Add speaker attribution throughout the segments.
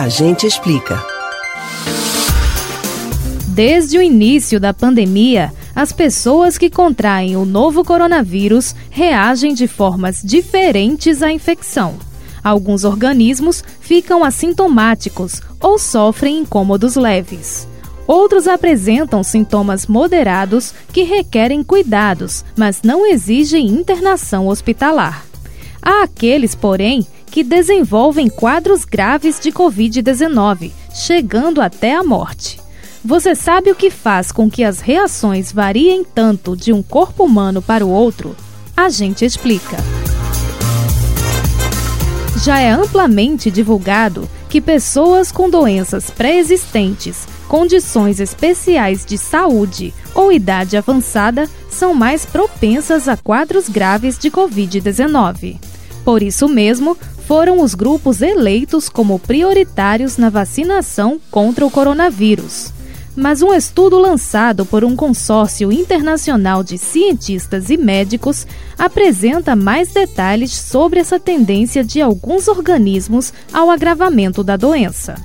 Speaker 1: A gente explica.
Speaker 2: Desde o início da pandemia, as pessoas que contraem o novo coronavírus reagem de formas diferentes à infecção. Alguns organismos ficam assintomáticos ou sofrem incômodos leves. Outros apresentam sintomas moderados que requerem cuidados, mas não exigem internação hospitalar. Há aqueles, porém, que desenvolvem quadros graves de Covid-19, chegando até a morte. Você sabe o que faz com que as reações variem tanto de um corpo humano para o outro? A gente explica. Já é amplamente divulgado que pessoas com doenças pré-existentes, condições especiais de saúde ou idade avançada são mais propensas a quadros graves de Covid-19. Por isso mesmo, foram os grupos eleitos como prioritários na vacinação contra o coronavírus. Mas um estudo lançado por um consórcio internacional de cientistas e médicos apresenta mais detalhes sobre essa tendência de alguns organismos ao agravamento da doença.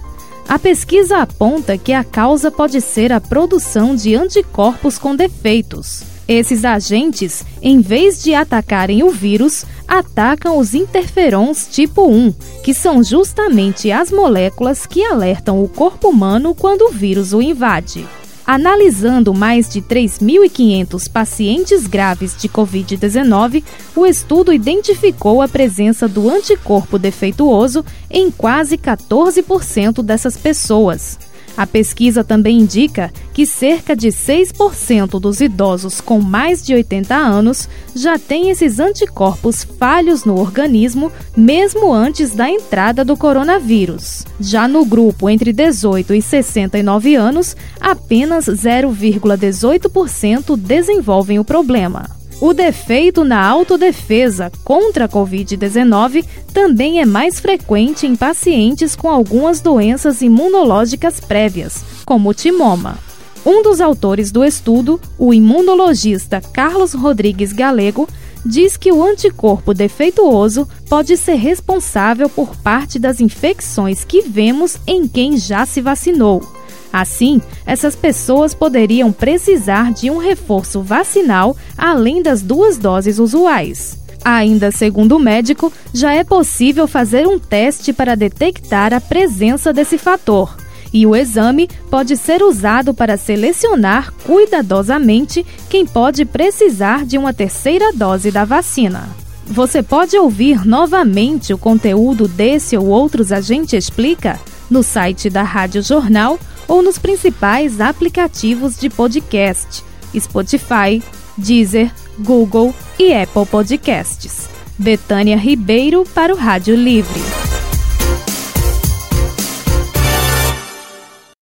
Speaker 2: A pesquisa aponta que a causa pode ser a produção de anticorpos com defeitos. Esses agentes, em vez de atacarem o vírus, atacam os interferons tipo 1, que são justamente as moléculas que alertam o corpo humano quando o vírus o invade. Analisando mais de 3.500 pacientes graves de Covid-19, o estudo identificou a presença do anticorpo defeituoso em quase 14% dessas pessoas. A pesquisa também indica que cerca de 6% dos idosos com mais de 80 anos já têm esses anticorpos falhos no organismo mesmo antes da entrada do coronavírus. Já no grupo entre 18 e 69 anos, apenas 0,18% desenvolvem o problema. O defeito na autodefesa contra a Covid-19 também é mais frequente em pacientes com algumas doenças imunológicas prévias, como o timoma. Um dos autores do estudo, o imunologista Carlos Rodrigues Galego, diz que o anticorpo defeituoso pode ser responsável por parte das infecções que vemos em quem já se vacinou Assim, essas pessoas poderiam precisar de um reforço vacinal além das duas doses usuais. Ainda segundo o médico, já é possível fazer um teste para detectar a presença desse fator. E o exame pode ser usado para selecionar cuidadosamente quem pode precisar de uma terceira dose da vacina. Você pode ouvir novamente o conteúdo desse ou outros A Gente Explica no site da Rádio Jornal ou nos principais aplicativos de podcast: Spotify, Deezer, Google e Apple Podcasts. Betânia Ribeiro para o Rádio Livre.